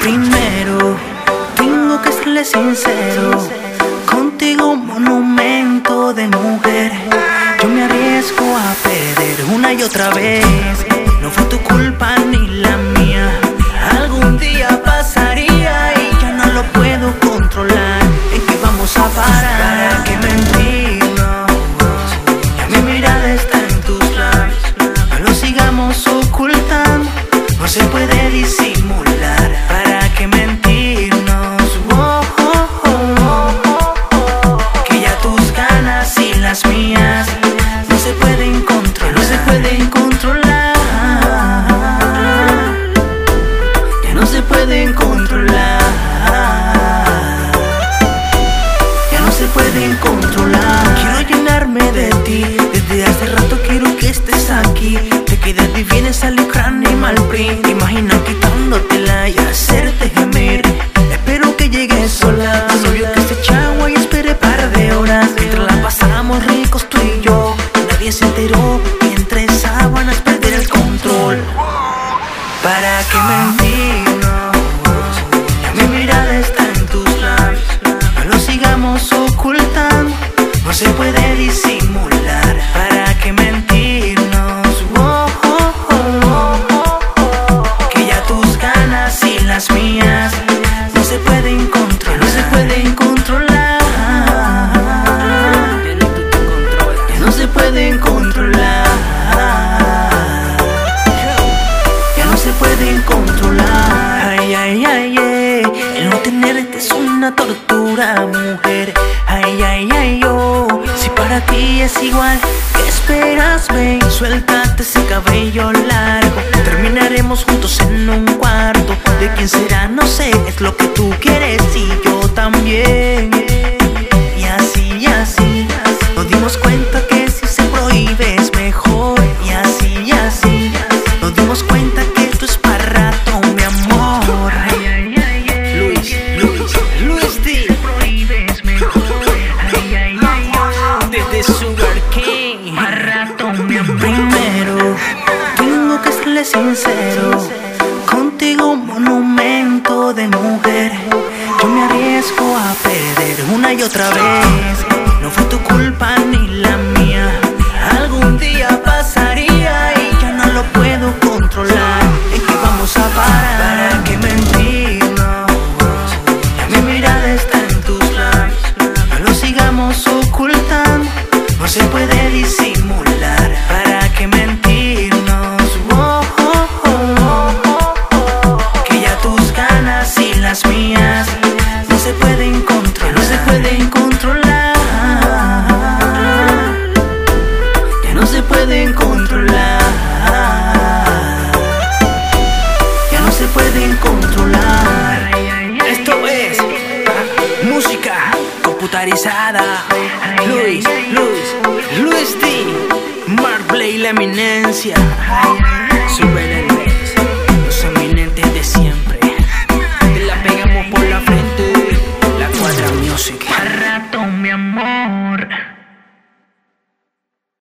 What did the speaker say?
Primero, tengo que serle sincero. Contigo, monumento Mi mirada está en tus lados. No lo sigamos ocultando, no se puede disimular. tortura, mujer. Ay, ay, ay, yo. Si para ti es igual, ¿qué esperas, ven? Suéltate ese cabello largo. Terminaremos juntos en un cuarto. De quién será, no sé, es lo que tú quieres. sincero. Contigo un monumento de mujer. Yo me arriesgo a perder una y otra vez. No fue tu culpa ni la mía. Algún día pasaría y ya no lo puedo controlar. ¿En qué vamos a parar? ¿Para qué mentirnos? Ya mi mirada está en tus labios. No lo sigamos ocultando. No se puede decir Luis, Luis, Luis D. Mark Blay, la eminencia. Súbele